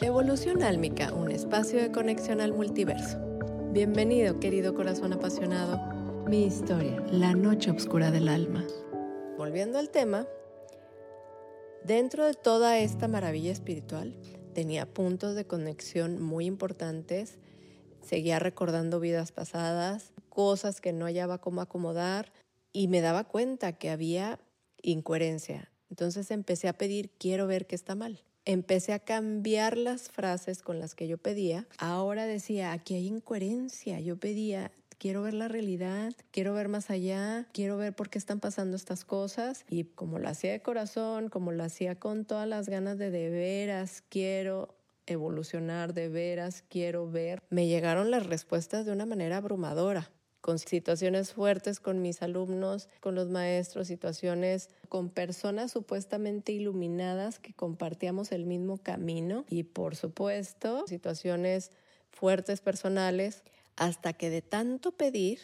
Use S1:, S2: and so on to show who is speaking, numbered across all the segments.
S1: Evolución Álmica, un espacio de conexión al multiverso. Bienvenido, querido corazón apasionado. Mi historia, la noche oscura del alma. Volviendo al tema, dentro de toda esta maravilla espiritual, tenía puntos de conexión muy importantes. Seguía recordando vidas pasadas, cosas que no hallaba cómo acomodar y me daba cuenta que había incoherencia. Entonces empecé a pedir, quiero ver qué está mal empecé a cambiar las frases con las que yo pedía. Ahora decía, aquí hay incoherencia. Yo pedía, quiero ver la realidad, quiero ver más allá, quiero ver por qué están pasando estas cosas. Y como lo hacía de corazón, como lo hacía con todas las ganas de de veras, quiero evolucionar, de veras, quiero ver, me llegaron las respuestas de una manera abrumadora con situaciones fuertes con mis alumnos, con los maestros, situaciones con personas supuestamente iluminadas que compartíamos el mismo camino y por supuesto situaciones fuertes personales. Hasta que de tanto pedir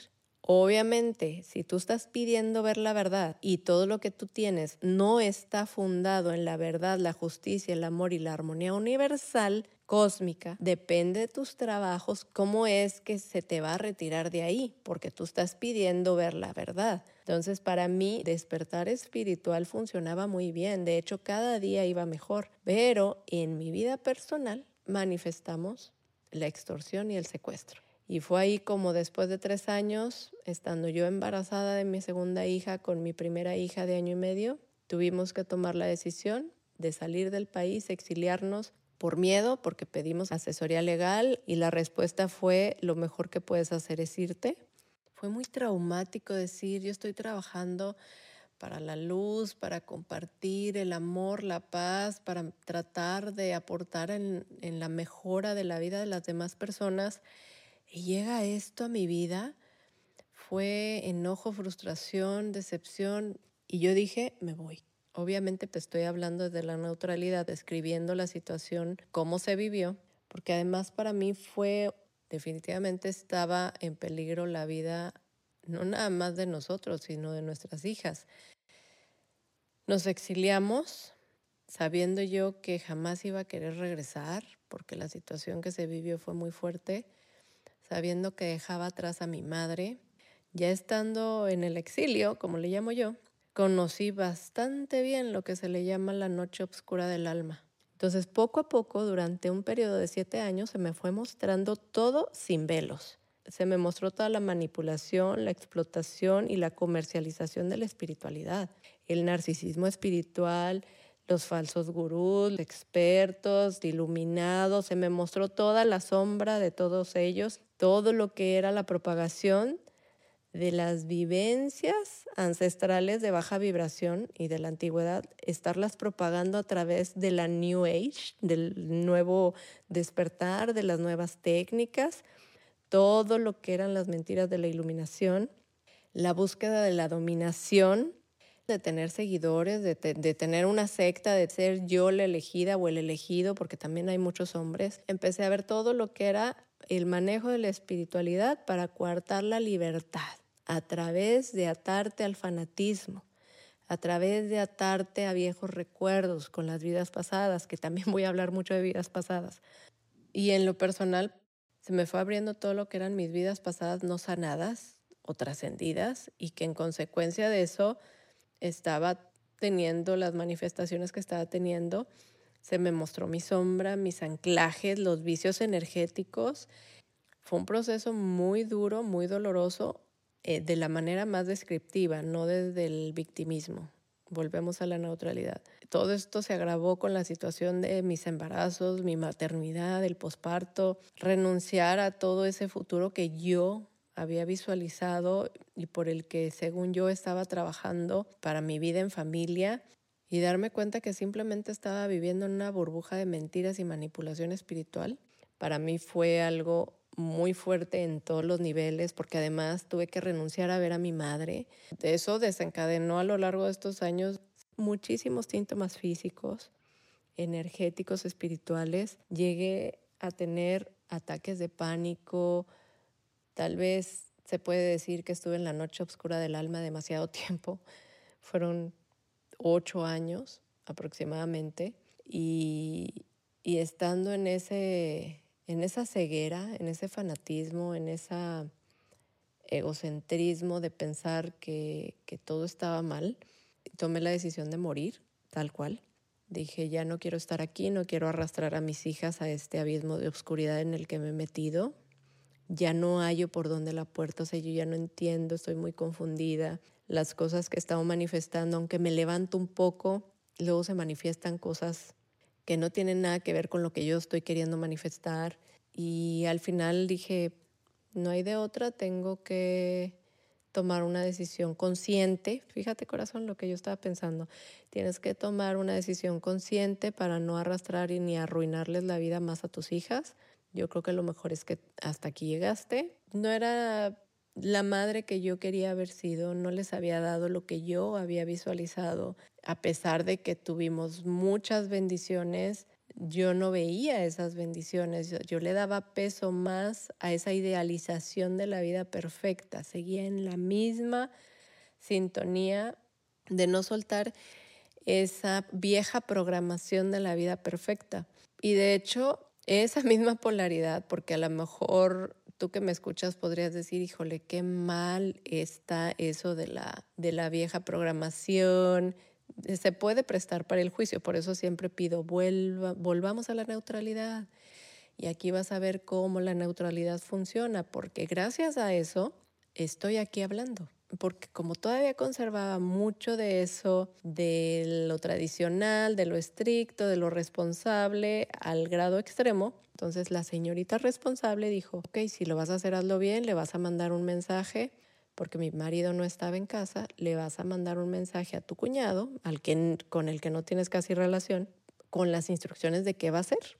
S1: Obviamente, si tú estás pidiendo ver la verdad y todo lo que tú tienes no está fundado en la verdad, la justicia, el amor y la armonía universal, cósmica, depende de tus trabajos, cómo es que se te va a retirar de ahí, porque tú estás pidiendo ver la verdad. Entonces, para mí, despertar espiritual funcionaba muy bien, de hecho, cada día iba mejor, pero en mi vida personal manifestamos la extorsión y el secuestro. Y fue ahí como después de tres años, estando yo embarazada de mi segunda hija con mi primera hija de año y medio, tuvimos que tomar la decisión de salir del país, exiliarnos por miedo, porque pedimos asesoría legal y la respuesta fue lo mejor que puedes hacer es irte. Fue muy traumático decir, yo estoy trabajando para la luz, para compartir el amor, la paz, para tratar de aportar en, la mejora de la vida de las demás personas y llega esto a mi vida, fue enojo, frustración, decepción, y yo dije, me voy. Obviamente te estoy hablando desde la neutralidad, describiendo la situación, cómo se vivió, porque además para mí fue, definitivamente estaba en peligro la vida, no nada más de nosotros, sino de nuestras hijas. Nos exiliamos sabiendo yo que jamás iba a querer regresar, porque la situación que se vivió fue muy fuerte sabiendo que dejaba atrás a mi madre. Ya estando en el exilio, como le llamo yo, conocí bastante bien lo que se le llama la noche oscura del alma. Entonces, poco a poco, durante un periodo de siete años, se me fue mostrando todo sin velos. Se me mostró toda la manipulación, la explotación y la comercialización de la espiritualidad, el narcisismo espiritual, los falsos gurús, expertos, iluminados, se me mostró toda la sombra de todos ellos, todo lo que era la propagación de las vivencias ancestrales de baja vibración y de la antigüedad, estarlas propagando a través de la New Age, del nuevo despertar, de las nuevas técnicas, todo lo que eran las mentiras de la iluminación, la búsqueda de la dominación de tener seguidores, de, tener una secta, de ser yo la elegida o el elegido, porque también hay muchos hombres, empecé a ver todo lo que era el manejo de la espiritualidad para coartar la libertad a través de atarte al fanatismo, a través de atarte a viejos recuerdos con las vidas pasadas, que también voy a hablar mucho de vidas pasadas. Y en lo personal, se me fue abriendo todo lo que eran mis vidas pasadas no sanadas o trascendidas y que en consecuencia de eso estaba teniendo, las manifestaciones que estaba teniendo, se me mostró mi sombra, mis anclajes, los vicios energéticos. Fue un proceso muy duro, muy doloroso, eh, de la manera más descriptiva, no desde el victimismo. Volvemos a la neutralidad. Todo esto se agravó con la situación de mis embarazos, mi maternidad, el posparto, renunciar a todo ese futuro que yo había visualizado y por el que según yo estaba trabajando para mi vida en familia y darme cuenta que simplemente estaba viviendo en una burbuja de mentiras y manipulación espiritual, para mí fue algo muy fuerte en todos los niveles, porque además tuve que renunciar a ver a mi madre. Eso desencadenó a lo largo de estos años muchísimos síntomas físicos, energéticos, espirituales. Llegué a tener ataques de pánico, Tal vez se puede decir que estuve en la noche oscura del alma demasiado tiempo. Fueron ocho años aproximadamente. Y, Y estando en, ese, en esa ceguera, en ese fanatismo, en ese egocentrismo de pensar que, que todo estaba mal, tomé la decisión de morir, tal cual. Dije, ya no quiero estar aquí, no quiero arrastrar a mis hijas a este abismo de oscuridad en el que me he metido. Ya no hallo por dónde la puerta, o sea, yo ya no entiendo, estoy muy confundida. Las cosas que he estado manifestando, aunque me levanto un poco, luego se manifiestan cosas que no tienen nada que ver con lo que yo estoy queriendo manifestar. Y al final dije, no hay de otra, tengo que tomar una decisión consciente. Fíjate corazón lo que yo estaba pensando. Tienes que tomar una decisión consciente para no arrastrar ni arruinarles la vida más a tus hijas. Yo creo que lo mejor es que hasta aquí llegaste. No era la madre que yo quería haber sido, no les había dado lo que yo había visualizado, a pesar de que tuvimos muchas bendiciones, yo no veía esas bendiciones, yo, le daba peso más a esa idealización de la vida perfecta, seguía en la misma sintonía de no soltar esa vieja programación de la vida perfecta. Y de hecho, esa misma polaridad, porque a lo mejor tú que me escuchas podrías decir, híjole, qué mal está eso de la, de la vieja programación, se puede prestar para el juicio, por eso siempre pido, vuelva, volvamos a la neutralidad. Y aquí vas a ver cómo la neutralidad funciona, porque gracias a eso estoy aquí hablando. Porque como todavía conservaba mucho de eso, de lo tradicional, de lo estricto, de lo responsable, al grado extremo, entonces la señorita responsable dijo, ok, si lo vas a hacer, hazlo bien, le vas a mandar un mensaje porque mi marido no estaba en casa, le vas a mandar un mensaje a tu cuñado, al que, con el que no tienes casi relación, con las instrucciones de qué va a hacer.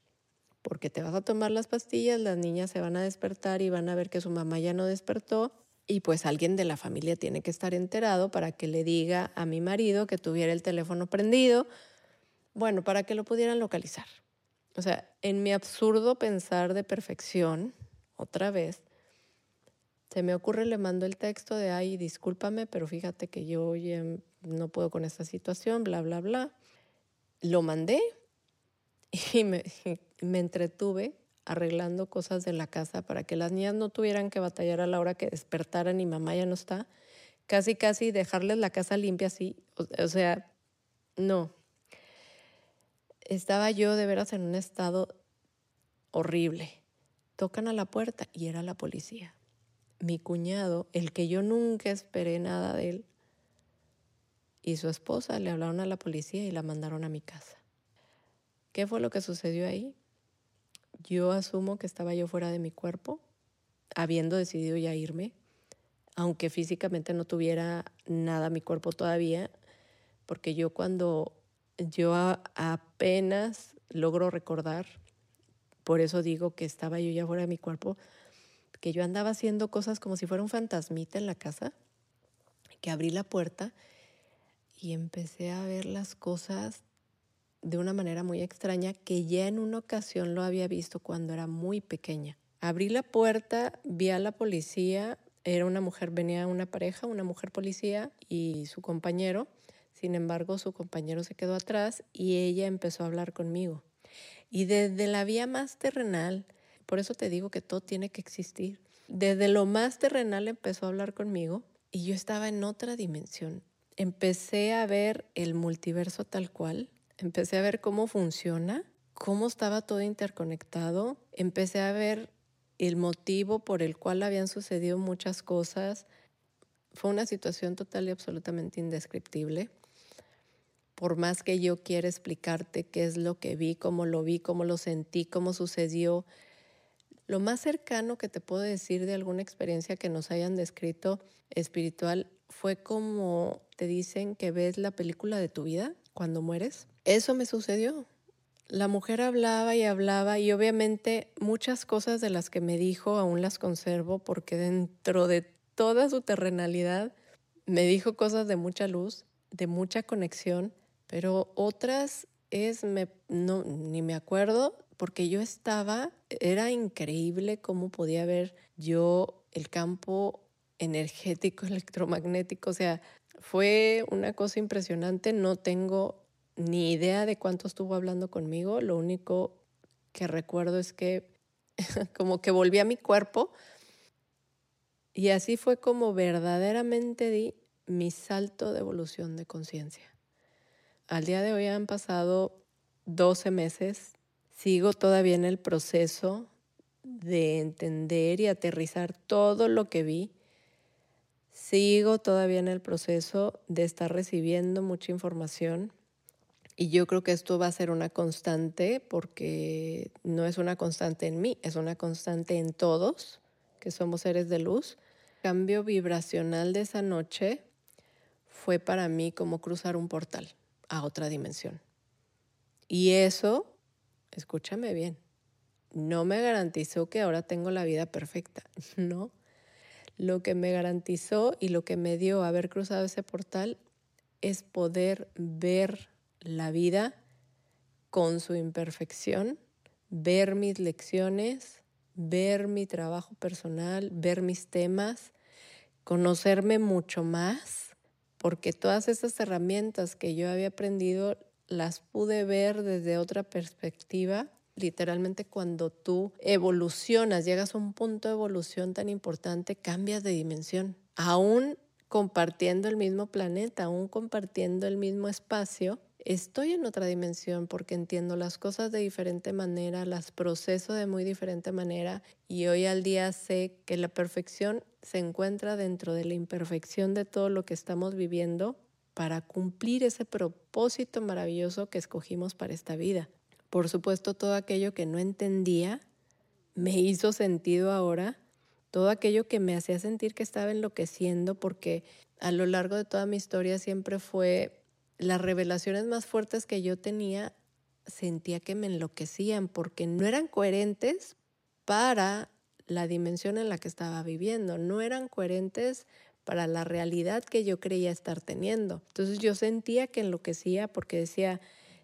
S1: Porque te vas a tomar las pastillas, las niñas se van a despertar y van a ver que su mamá ya no despertó. Y pues alguien de la familia tiene que estar enterado para que le diga a mi marido que tuviera el teléfono prendido, bueno, para que lo pudieran localizar. O sea, en mi absurdo pensar de perfección, otra vez, se me ocurre, le mando el texto de, ay, discúlpame, pero fíjate que yo no puedo con esta situación, bla, bla, bla. Lo mandé y me, me entretuve arreglando cosas de la casa para que las niñas no tuvieran que batallar a la hora que despertaran y mamá ya no está. Casi, casi dejarles la casa limpia así. O, sea, no. Estaba yo de veras en un estado horrible. Tocan a la puerta y era la policía mi cuñado, el que yo nunca esperé nada de él, y su esposa le hablaron a la policía y la mandaron a mi casa. ¿Qué fue lo que sucedió ahí? Yo asumo que estaba yo fuera de mi cuerpo, habiendo decidido ya irme, aunque físicamente no tuviera nada mi cuerpo todavía, porque yo cuando yo apenas logro recordar, por eso digo que estaba yo ya fuera de mi cuerpo, que yo andaba haciendo cosas como si fuera un fantasmita en la casa, que abrí la puerta y empecé a ver las cosas de una manera muy extraña que ya en una ocasión lo había visto cuando era muy pequeña. Abrí la puerta, vi a la policía, era una mujer, venía una pareja, una mujer policía y su compañero. Sin embargo, su compañero se quedó atrás y ella empezó a hablar conmigo. Y desde la vía más terrenal, por eso te digo que todo tiene que existir. Desde lo más terrenal empezó a hablar conmigo y yo estaba en otra dimensión. Empecé a ver el multiverso tal cual, empecé a ver cómo funciona, cómo estaba todo interconectado, empecé a ver el motivo por el cual habían sucedido muchas cosas. Fue una situación total y absolutamente indescriptible. Por más que yo quiera explicarte qué es lo que vi, cómo lo vi, cómo lo sentí, cómo sucedió, lo más cercano que te puedo decir de alguna experiencia que nos hayan descrito espiritual fue como te dicen que ves la película de tu vida cuando mueres. Eso me sucedió. La mujer hablaba y hablaba y obviamente muchas cosas de las que me dijo aún las conservo porque dentro de toda su terrenalidad me dijo cosas de mucha luz, de mucha conexión, pero otras es, me, no, ni me acuerdo, porque yo estaba, era increíble cómo podía ver yo el campo energético, electromagnético, o sea, fue una cosa impresionante, no tengo ni idea de cuánto estuvo hablando conmigo, lo único que recuerdo es que como que volví a mi cuerpo y así fue como verdaderamente di mi salto de evolución de conciencia. Al día de hoy han pasado 12 meses, sigo todavía en el proceso de entender y aterrizar todo lo que vi. Sigo todavía en el proceso de estar recibiendo mucha información y yo creo que esto va a ser una constante porque no es una constante en mí, es una constante en todos, que somos seres de luz. El cambio vibracional de esa noche fue para mí como cruzar un portal a otra dimensión. Y eso, escúchame bien, no me garantizó que ahora tengo la vida perfecta, no. Lo que me garantizó y lo que me dio haber cruzado ese portal es poder ver la vida con su imperfección, ver mis lecciones, ver mi trabajo personal, ver mis temas, conocerme mucho más, porque todas esas herramientas que yo había aprendido las pude ver desde otra perspectiva. Literalmente cuando tú evolucionas, llegas a un punto de evolución tan importante, cambias de dimensión. Aún compartiendo el mismo planeta, aún compartiendo el mismo espacio, estoy en otra dimensión porque entiendo las cosas de diferente manera, las proceso de muy diferente manera y hoy al día sé que la perfección se encuentra dentro de la imperfección de todo lo que estamos viviendo para cumplir ese propósito maravilloso que escogimos para esta vida. Por supuesto, todo aquello que no entendía me hizo sentido ahora, todo aquello que me hacía sentir que estaba enloqueciendo porque a lo largo de toda mi historia siempre fue las revelaciones más fuertes que yo tenía sentía que me enloquecían porque no eran coherentes para la dimensión en la que estaba viviendo, no eran coherentes para la realidad que yo creía estar teniendo. Entonces yo sentía que enloquecía porque decía,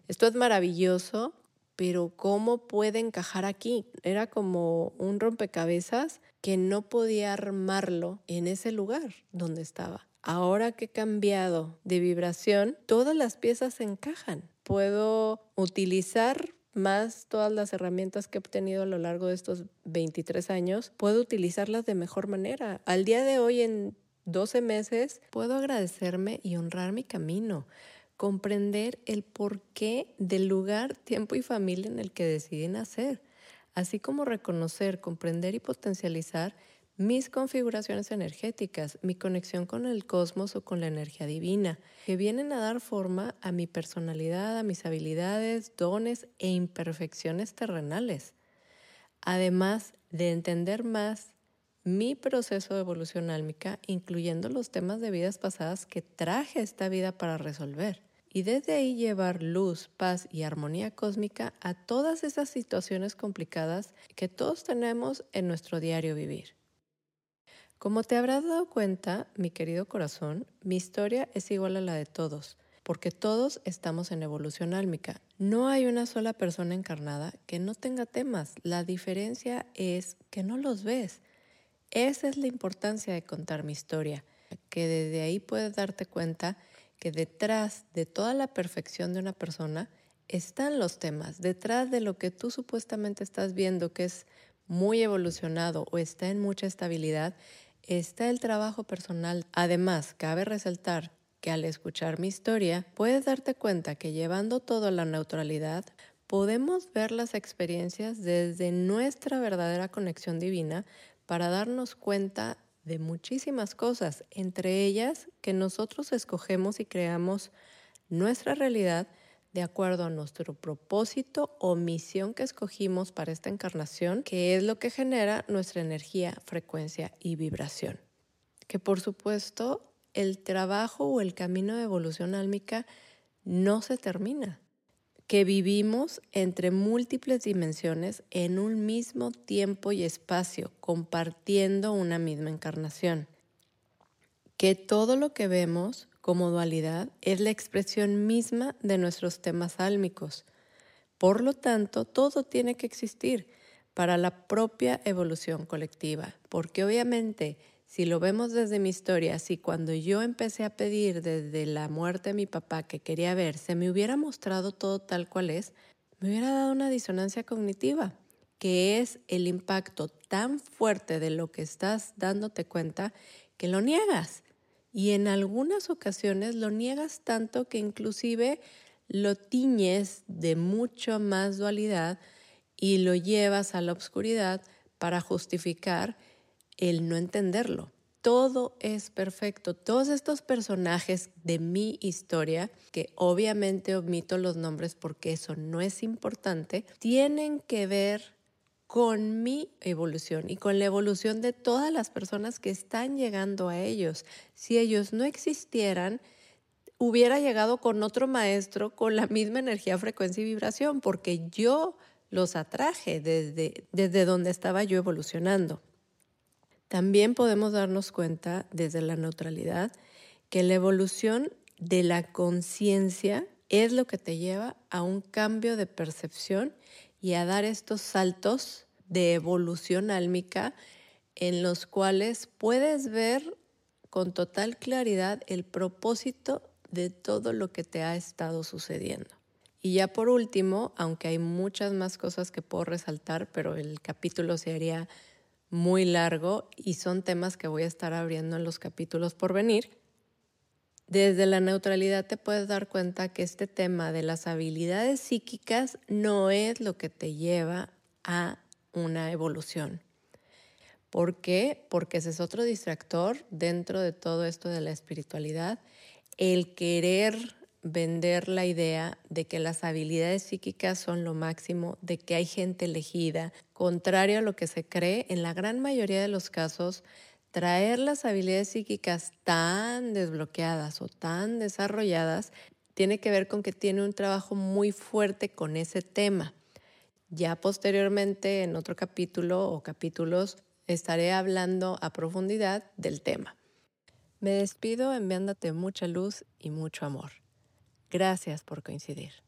S1: esto es maravilloso, pero ¿cómo puede encajar aquí? Era como un rompecabezas que no podía armarlo en ese lugar donde estaba. Ahora que he cambiado de vibración, todas las piezas encajan. Puedo utilizar más todas las herramientas que he obtenido a lo largo de estos 23 años, puedo utilizarlas de mejor manera. Al día de hoy, en 12 meses, puedo agradecerme y honrar mi camino, comprender el porqué del lugar, tiempo y familia en el que decidí nacer, así como reconocer, comprender y potencializar mis configuraciones energéticas, mi conexión con el cosmos o con la energía divina, que vienen a dar forma a mi personalidad, a mis habilidades, dones e imperfecciones terrenales. Además de entender más mi proceso de evolución álmica, incluyendo los temas de vidas pasadas que traje esta vida para resolver. Y desde ahí llevar luz, paz y armonía cósmica a todas esas situaciones complicadas que todos tenemos en nuestro diario vivir. Como te habrás dado cuenta, mi querido corazón, mi historia es igual a la de todos, porque todos estamos en evolución álmica. No hay una sola persona encarnada que no tenga temas. La diferencia es que no los ves. Esa es la importancia de contar mi historia, que desde ahí puedes darte cuenta que detrás de toda la perfección de una persona están los temas, detrás de lo que tú supuestamente estás viendo que es muy evolucionado o está en mucha estabilidad, está el trabajo personal. Además, cabe resaltar que al escuchar mi historia, puedes darte cuenta que llevando todo a la neutralidad, podemos ver las experiencias desde nuestra verdadera conexión divina para darnos cuenta de muchísimas cosas, entre ellas que nosotros escogemos y creamos nuestra realidad de acuerdo a nuestro propósito o misión que escogimos para esta encarnación, que es lo que genera nuestra energía, frecuencia y vibración. Que por supuesto el trabajo o el camino de evolución álmica no se termina, que vivimos entre múltiples dimensiones en un mismo tiempo y espacio, compartiendo una misma encarnación, que todo lo que vemos como dualidad es la expresión misma de nuestros temas álmicos. Por lo tanto, todo tiene que existir para la propia evolución colectiva, porque obviamente si lo vemos desde mi historia, si cuando yo empecé a pedir desde la muerte de mi papá que quería ver, se me hubiera mostrado todo tal cual es, me hubiera dado una disonancia cognitiva, que es el impacto tan fuerte de lo que estás dándote cuenta que lo niegas. Y en algunas ocasiones lo niegas tanto que inclusive lo tiñes de mucho más dualidad y lo llevas a la oscuridad para justificar el no entenderlo. Todo es perfecto. Todos estos personajes de mi historia, que obviamente omito los nombres porque eso no es importante, tienen que ver con mi evolución y con la evolución de todas las personas que están llegando a ellos. Si ellos no existieran, hubiera llegado con otro maestro con la misma energía, frecuencia y vibración, porque yo los atraje desde, desde donde estaba yo evolucionando. También podemos darnos cuenta desde la neutralidad que la evolución de la conciencia es lo que te lleva a un cambio de percepción y a dar estos saltos de evolución álmica en los cuales puedes ver con total claridad el propósito de todo lo que te ha estado sucediendo. Y ya por último, aunque hay muchas más cosas que puedo resaltar, pero el capítulo sería muy largo y son temas que voy a estar abriendo en los capítulos por venir, desde la neutralidad te puedes dar cuenta que este tema de las habilidades psíquicas no es lo que te lleva a una evolución. ¿Por qué? Porque ese es otro distractor dentro de todo esto de la espiritualidad, el querer vender la idea de que las habilidades psíquicas son lo máximo, de que hay gente elegida, contrario a lo que se cree, en la gran mayoría de los casos, traer las habilidades psíquicas tan desbloqueadas o tan desarrolladas tiene que ver con que tiene un trabajo muy fuerte con ese tema. Ya posteriormente, en otro capítulo o capítulos, estaré hablando a profundidad del tema. Me despido enviándote mucha luz y mucho amor. Gracias por coincidir.